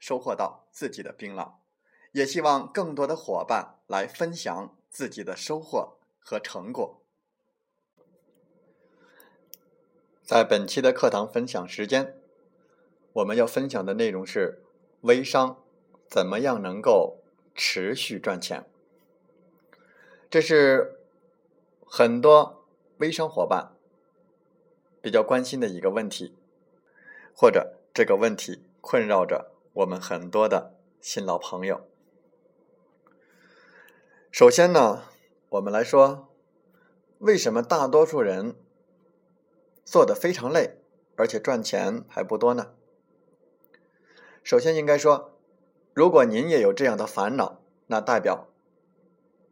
收获到自己的槟榔，也希望更多的伙伴来分享自己的收获和成果。在本期的课堂分享时间，我们要分享的内容是微商怎么样能够持续赚钱。这是很多微商伙伴比较关心的一个问题，或者这个问题困扰着。我们很多的新老朋友，首先呢，我们来说，为什么大多数人做的非常累，而且赚钱还不多呢？首先应该说，如果您也有这样的烦恼，那代表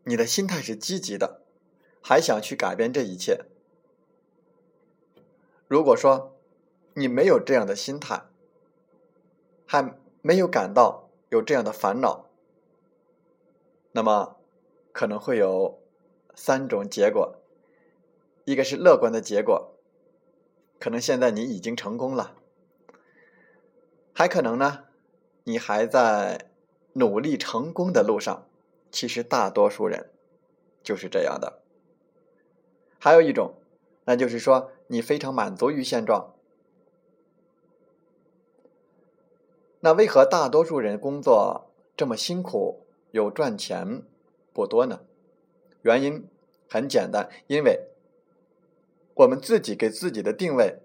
你的心态是积极的，还想去改变这一切。如果说你没有这样的心态，还没有感到有这样的烦恼，那么可能会有三种结果：一个是乐观的结果，可能现在你已经成功了；还可能呢，你还在努力成功的路上。其实大多数人就是这样的。还有一种，那就是说你非常满足于现状。那为何大多数人工作这么辛苦，又赚钱不多呢？原因很简单，因为我们自己给自己的定位，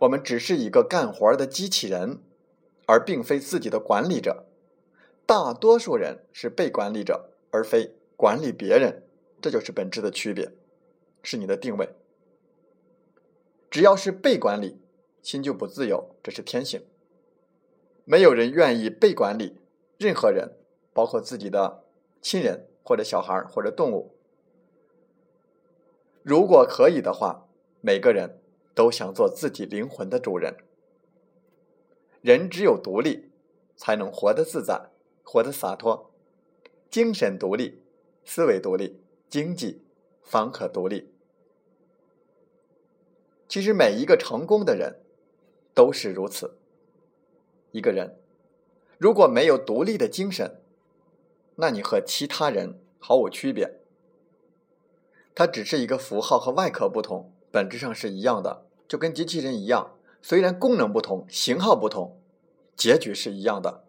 我们只是一个干活的机器人，而并非自己的管理者。大多数人是被管理者，而非管理别人，这就是本质的区别，是你的定位。只要是被管理，心就不自由，这是天性。没有人愿意被管理，任何人，包括自己的亲人或者小孩或者动物。如果可以的话，每个人都想做自己灵魂的主人。人只有独立，才能活得自在，活得洒脱，精神独立，思维独立，经济方可独立。其实每一个成功的人都是如此。一个人如果没有独立的精神，那你和其他人毫无区别。它只是一个符号和外壳不同，本质上是一样的，就跟机器人一样。虽然功能不同，型号不同，结局是一样的。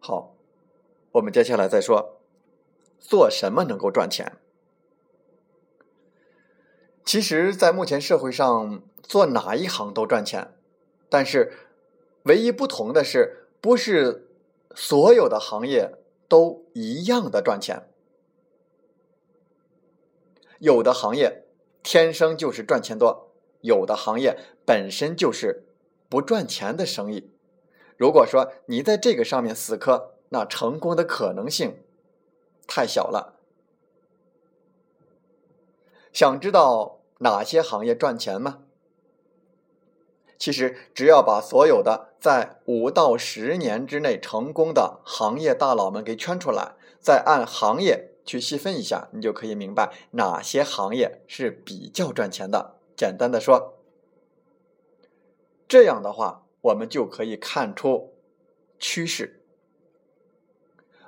好，我们接下来再说，做什么能够赚钱？其实，在目前社会上，做哪一行都赚钱。但是，唯一不同的是，不是所有的行业都一样的赚钱。有的行业天生就是赚钱多，有的行业本身就是不赚钱的生意。如果说你在这个上面死磕，那成功的可能性太小了。想知道哪些行业赚钱吗？其实，只要把所有的在五到十年之内成功的行业大佬们给圈出来，再按行业去细分一下，你就可以明白哪些行业是比较赚钱的。简单的说，这样的话，我们就可以看出趋势。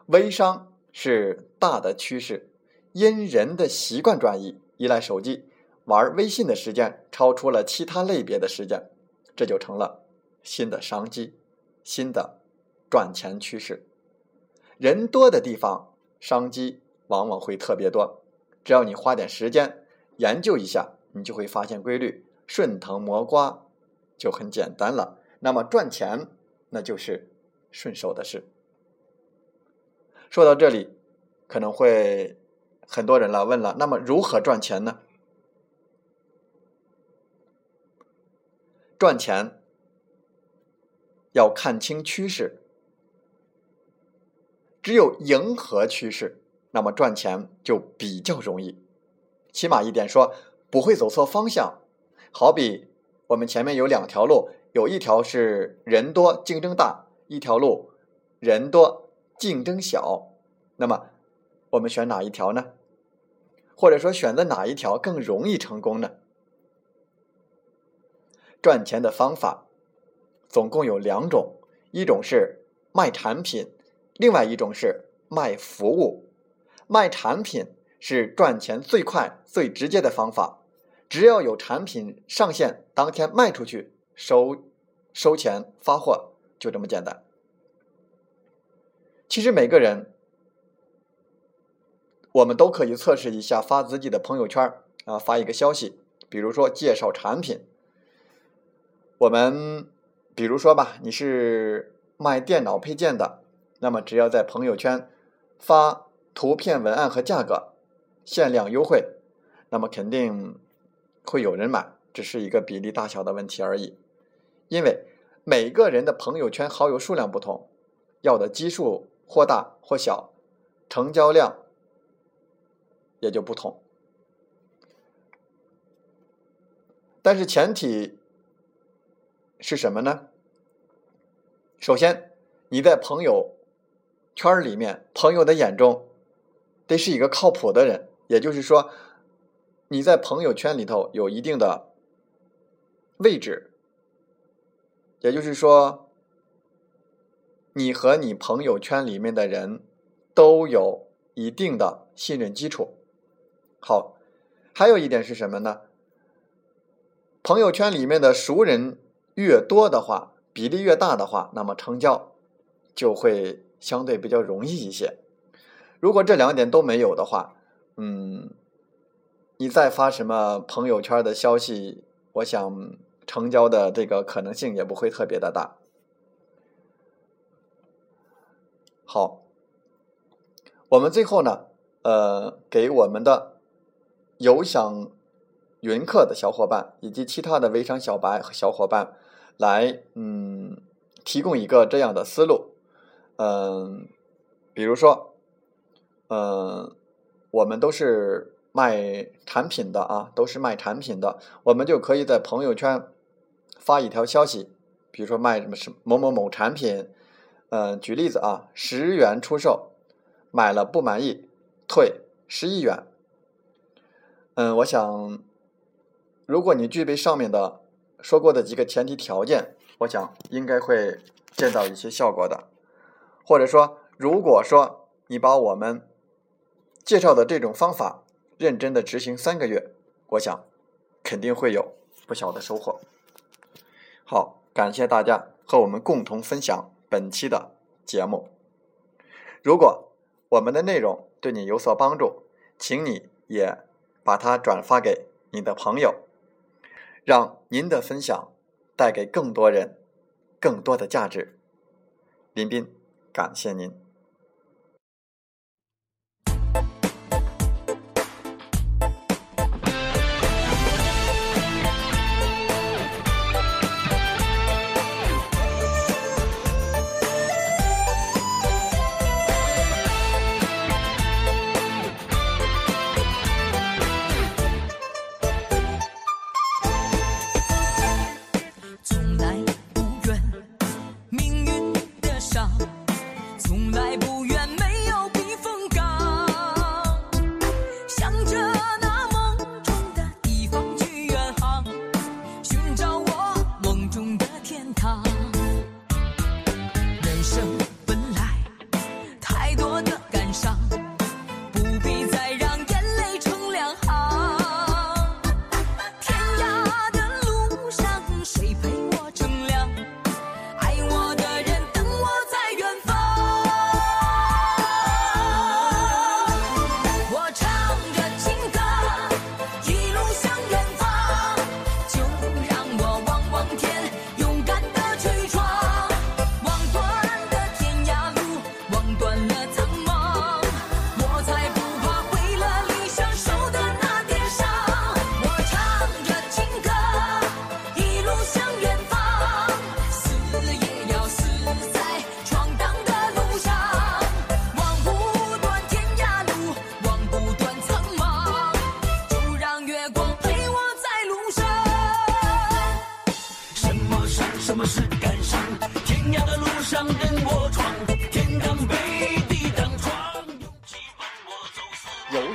微商是大的趋势，因人的习惯转移，依赖手机、玩微信的时间超出了其他类别的时间。这就成了新的商机，新的赚钱趋势。人多的地方，商机往往会特别多。只要你花点时间研究一下，你就会发现规律，顺藤摸瓜就很简单了。那么赚钱，那就是顺手的事。说到这里，可能会很多人来问了：那么如何赚钱呢？赚钱要看清趋势，只有迎合趋势，那么赚钱就比较容易。起码一点说，不会走错方向。好比我们前面有两条路，有一条是人多竞争大，一条路人多竞争小。那么我们选哪一条呢？或者说选择哪一条更容易成功呢？赚钱的方法总共有两种，一种是卖产品，另外一种是卖服务。卖产品是赚钱最快、最直接的方法，只要有产品上线，当天卖出去，收收钱发货，就这么简单。其实每个人，我们都可以测试一下，发自己的朋友圈啊，发一个消息，比如说介绍产品。我们比如说吧，你是卖电脑配件的，那么只要在朋友圈发图片、文案和价格，限量优惠，那么肯定会有人买，只是一个比例大小的问题而已。因为每个人的朋友圈好友数量不同，要的基数或大或小，成交量也就不同。但是前提。是什么呢？首先，你在朋友圈里面，朋友的眼中得是一个靠谱的人，也就是说，你在朋友圈里头有一定的位置，也就是说，你和你朋友圈里面的人都有一定的信任基础。好，还有一点是什么呢？朋友圈里面的熟人。越多的话，比例越大的话，那么成交就会相对比较容易一些。如果这两点都没有的话，嗯，你再发什么朋友圈的消息，我想成交的这个可能性也不会特别的大。好，我们最后呢，呃，给我们的有想云课的小伙伴以及其他的微商小白和小伙伴。来，嗯，提供一个这样的思路，嗯，比如说，嗯，我们都是卖产品的啊，都是卖产品的，我们就可以在朋友圈发一条消息，比如说卖什么什某某某产品，嗯，举例子啊，十元出售，买了不满意退十一元，嗯，我想，如果你具备上面的。说过的几个前提条件，我想应该会见到一些效果的。或者说，如果说你把我们介绍的这种方法认真的执行三个月，我想肯定会有不小的收获。好，感谢大家和我们共同分享本期的节目。如果我们的内容对你有所帮助，请你也把它转发给你的朋友。让您的分享带给更多人更多的价值。林斌，感谢您。